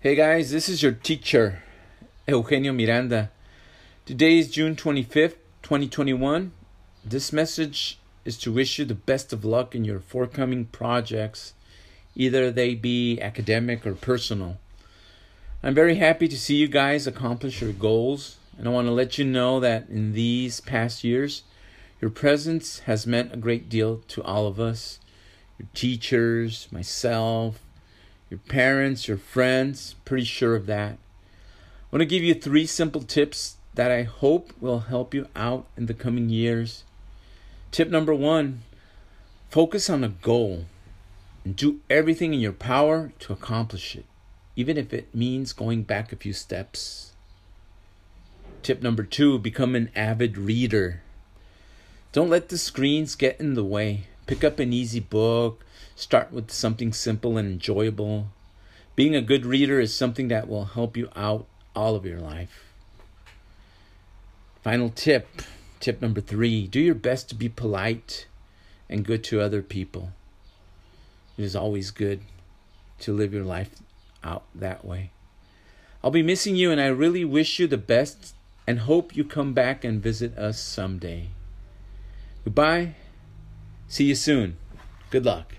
Hey guys, this is your teacher, Eugenio Miranda. Today is June 25th, 2021. This message is to wish you the best of luck in your forthcoming projects, either they be academic or personal. I'm very happy to see you guys accomplish your goals, and I want to let you know that in these past years, your presence has meant a great deal to all of us your teachers, myself, your parents, your friends. Pretty sure of that. I want to give you three simple tips that I hope will help you out in the coming years. Tip number one focus on a goal and do everything in your power to accomplish it, even if it means going back a few steps. Tip number two become an avid reader. Don't let the screens get in the way. Pick up an easy book, start with something simple and enjoyable. Being a good reader is something that will help you out all of your life. Final tip tip number three do your best to be polite and good to other people. It is always good to live your life out that way. I'll be missing you, and I really wish you the best and hope you come back and visit us someday. Goodbye. See you soon. Good luck.